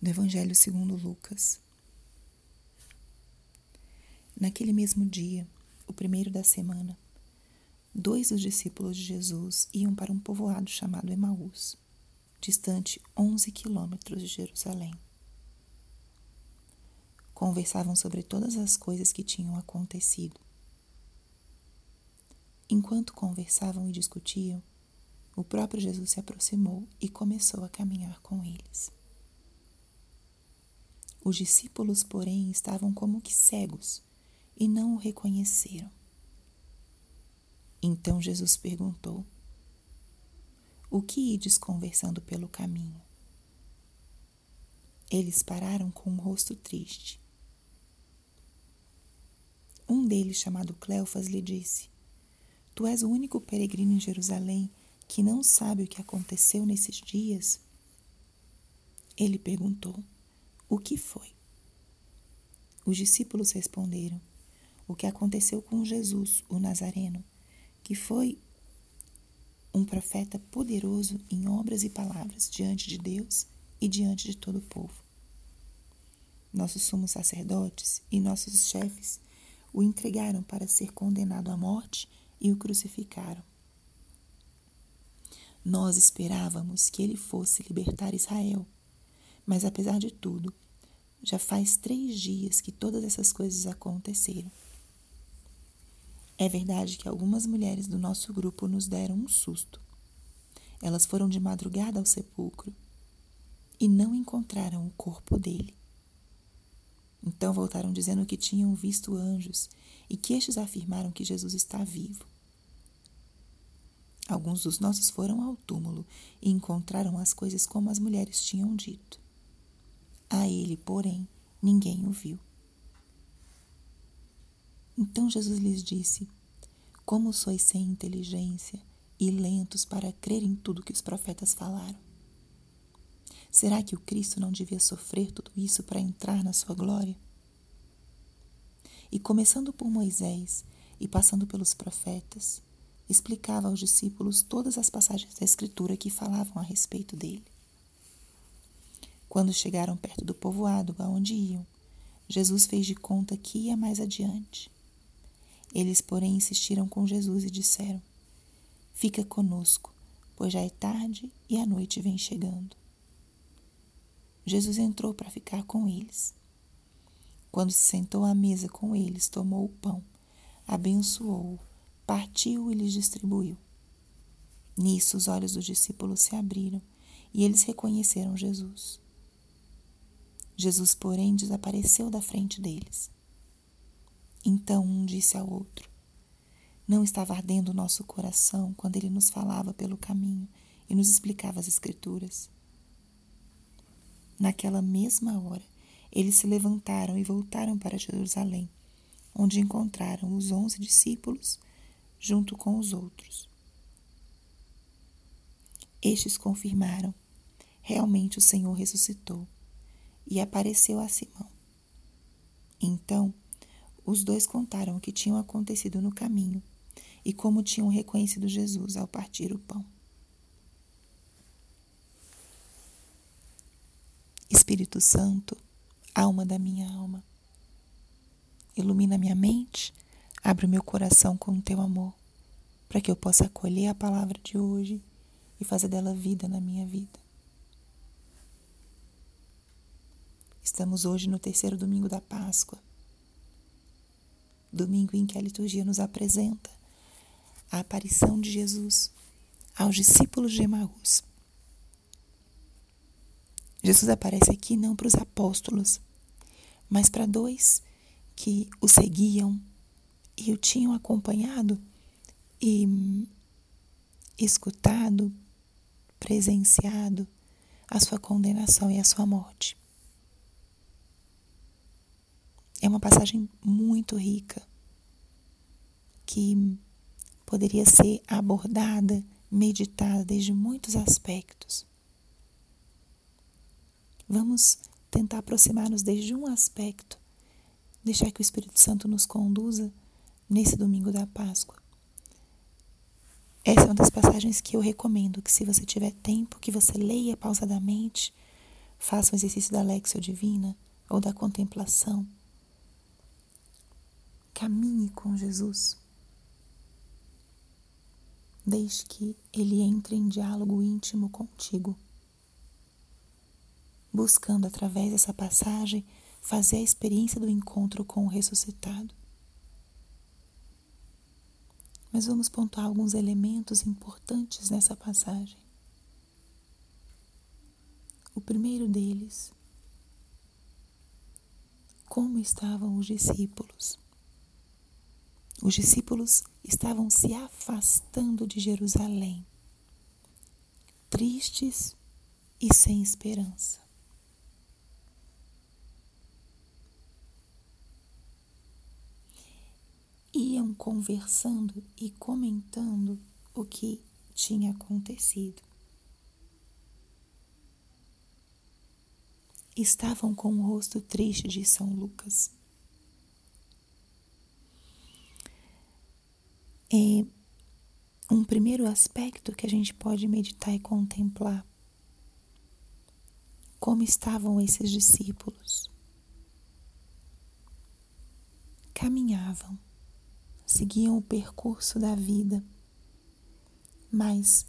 do Evangelho segundo Lucas. Naquele mesmo dia, o primeiro da semana, dois dos discípulos de Jesus iam para um povoado chamado Emaús, distante 11 quilômetros de Jerusalém. Conversavam sobre todas as coisas que tinham acontecido. Enquanto conversavam e discutiam, o próprio Jesus se aproximou e começou a caminhar com eles. Os discípulos, porém, estavam como que cegos e não o reconheceram. Então Jesus perguntou: O que ides conversando pelo caminho? Eles pararam com um rosto triste. Um deles, chamado Cleofas, lhe disse: Tu és o único peregrino em Jerusalém que não sabe o que aconteceu nesses dias? Ele perguntou: o que foi? Os discípulos responderam: O que aconteceu com Jesus, o Nazareno, que foi um profeta poderoso em obras e palavras diante de Deus e diante de todo o povo. Nossos sumos sacerdotes e nossos chefes o entregaram para ser condenado à morte e o crucificaram. Nós esperávamos que ele fosse libertar Israel mas apesar de tudo, já faz três dias que todas essas coisas aconteceram. É verdade que algumas mulheres do nosso grupo nos deram um susto. Elas foram de madrugada ao sepulcro e não encontraram o corpo dele. Então voltaram dizendo que tinham visto anjos e que estes afirmaram que Jesus está vivo. Alguns dos nossos foram ao túmulo e encontraram as coisas como as mulheres tinham dito. A ele, porém, ninguém o viu. Então Jesus lhes disse: Como sois sem inteligência e lentos para crer em tudo que os profetas falaram? Será que o Cristo não devia sofrer tudo isso para entrar na sua glória? E começando por Moisés e passando pelos profetas, explicava aos discípulos todas as passagens da Escritura que falavam a respeito dele. Quando chegaram perto do povoado aonde iam, Jesus fez de conta que ia mais adiante. Eles, porém, insistiram com Jesus e disseram: Fica conosco, pois já é tarde e a noite vem chegando. Jesus entrou para ficar com eles. Quando se sentou à mesa com eles, tomou o pão, abençoou-o, partiu e lhes distribuiu. Nisso os olhos dos discípulos se abriram e eles reconheceram Jesus. Jesus, porém, desapareceu da frente deles. Então um disse ao outro: Não estava ardendo o nosso coração quando ele nos falava pelo caminho e nos explicava as Escrituras? Naquela mesma hora, eles se levantaram e voltaram para Jerusalém, onde encontraram os onze discípulos junto com os outros. Estes confirmaram: realmente o Senhor ressuscitou e apareceu a Simão. Então, os dois contaram o que tinha acontecido no caminho e como tinham reconhecido Jesus ao partir o pão. Espírito Santo, alma da minha alma, ilumina minha mente, abre o meu coração com o teu amor, para que eu possa acolher a palavra de hoje e fazer dela vida na minha vida. Estamos hoje no terceiro domingo da Páscoa, domingo em que a liturgia nos apresenta a aparição de Jesus aos discípulos de Emaús. Jesus aparece aqui não para os apóstolos, mas para dois que o seguiam e o tinham acompanhado e escutado, presenciado a sua condenação e a sua morte. É uma passagem muito rica que poderia ser abordada, meditada desde muitos aspectos. Vamos tentar aproximar-nos desde um aspecto, deixar que o Espírito Santo nos conduza nesse domingo da Páscoa. Essa é uma das passagens que eu recomendo que se você tiver tempo, que você leia pausadamente, faça o exercício da Lexio Divina ou da contemplação. Caminhe com Jesus. Deixe que Ele entre em diálogo íntimo contigo, buscando através dessa passagem fazer a experiência do encontro com o ressuscitado. Mas vamos pontuar alguns elementos importantes nessa passagem. O primeiro deles, como estavam os discípulos. Os discípulos estavam se afastando de Jerusalém, tristes e sem esperança. Iam conversando e comentando o que tinha acontecido. Estavam com o rosto triste de São Lucas. É um primeiro aspecto que a gente pode meditar e contemplar. Como estavam esses discípulos? Caminhavam, seguiam o percurso da vida, mas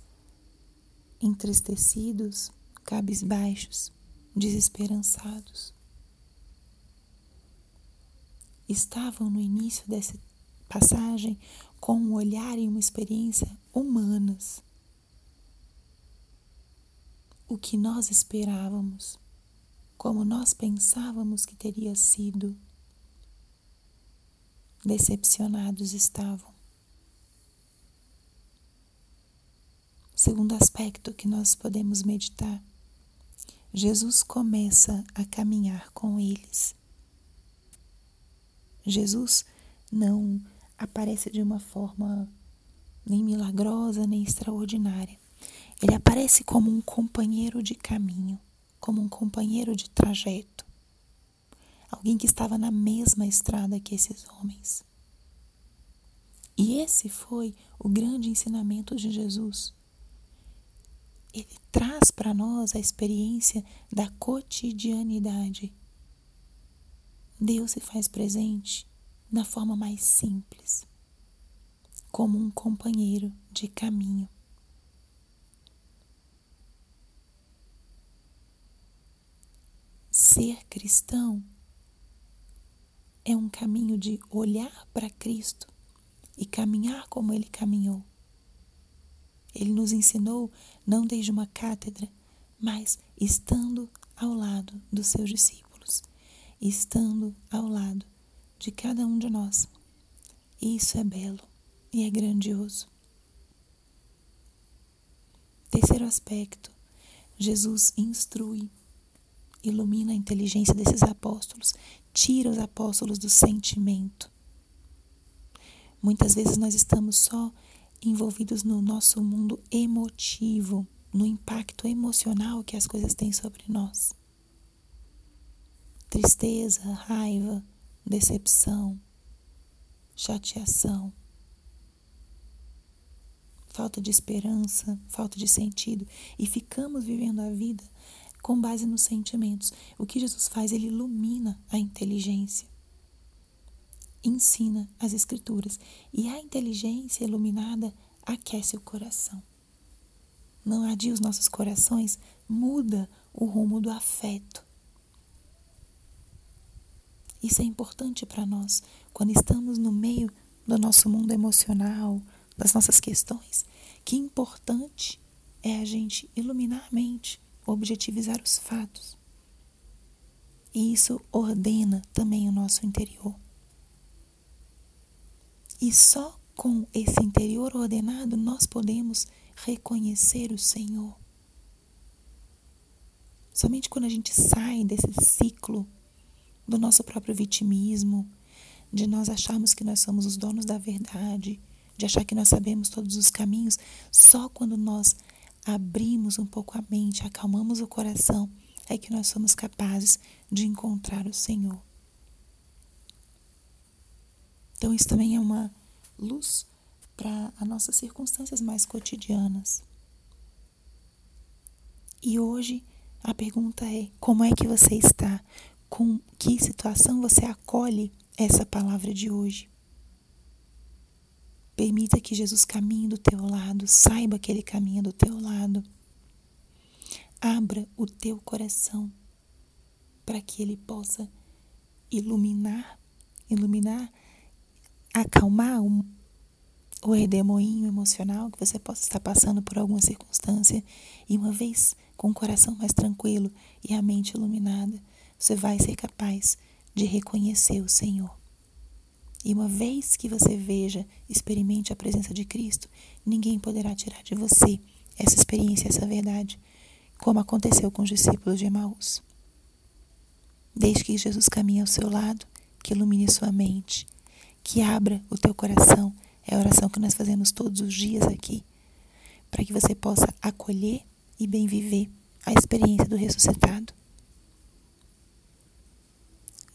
entristecidos, cabisbaixos, desesperançados. Estavam no início dessa passagem com um olhar e uma experiência humanas. O que nós esperávamos, como nós pensávamos que teria sido. Decepcionados estavam. Segundo aspecto que nós podemos meditar, Jesus começa a caminhar com eles. Jesus não aparece de uma forma nem milagrosa, nem extraordinária. Ele aparece como um companheiro de caminho, como um companheiro de trajeto. Alguém que estava na mesma estrada que esses homens. E esse foi o grande ensinamento de Jesus. Ele traz para nós a experiência da cotidianidade. Deus se faz presente na forma mais simples, como um companheiro de caminho. Ser cristão é um caminho de olhar para Cristo e caminhar como ele caminhou. Ele nos ensinou não desde uma cátedra, mas estando ao lado dos seus discípulos, estando ao lado de cada um de nós. Isso é belo e é grandioso. Terceiro aspecto: Jesus instrui, ilumina a inteligência desses apóstolos, tira os apóstolos do sentimento. Muitas vezes nós estamos só envolvidos no nosso mundo emotivo, no impacto emocional que as coisas têm sobre nós. Tristeza, raiva, decepção, chateação, falta de esperança, falta de sentido e ficamos vivendo a vida com base nos sentimentos. O que Jesus faz? Ele ilumina a inteligência, ensina as Escrituras e a inteligência iluminada aquece o coração. Não adia os nossos corações, muda o rumo do afeto isso é importante para nós quando estamos no meio do nosso mundo emocional, das nossas questões. Que importante é a gente iluminar a mente, objetivizar os fatos. E isso ordena também o nosso interior. E só com esse interior ordenado nós podemos reconhecer o Senhor. Somente quando a gente sai desse ciclo do nosso próprio vitimismo, de nós acharmos que nós somos os donos da verdade, de achar que nós sabemos todos os caminhos, só quando nós abrimos um pouco a mente, acalmamos o coração, é que nós somos capazes de encontrar o Senhor. Então, isso também é uma luz para as nossas circunstâncias mais cotidianas. E hoje A pergunta é: como é que você está? Com que situação você acolhe essa palavra de hoje? Permita que Jesus caminhe do teu lado, saiba que ele caminha do teu lado. Abra o teu coração para que ele possa iluminar, iluminar, acalmar o, o redemoinho emocional que você possa estar passando por alguma circunstância e uma vez com o coração mais tranquilo e a mente iluminada, você vai ser capaz de reconhecer o Senhor. E uma vez que você veja, experimente a presença de Cristo, ninguém poderá tirar de você essa experiência, essa verdade, como aconteceu com os discípulos de Emaús. Desde que Jesus caminhe ao seu lado, que ilumine sua mente, que abra o teu coração, é a oração que nós fazemos todos os dias aqui, para que você possa acolher e bem viver a experiência do ressuscitado.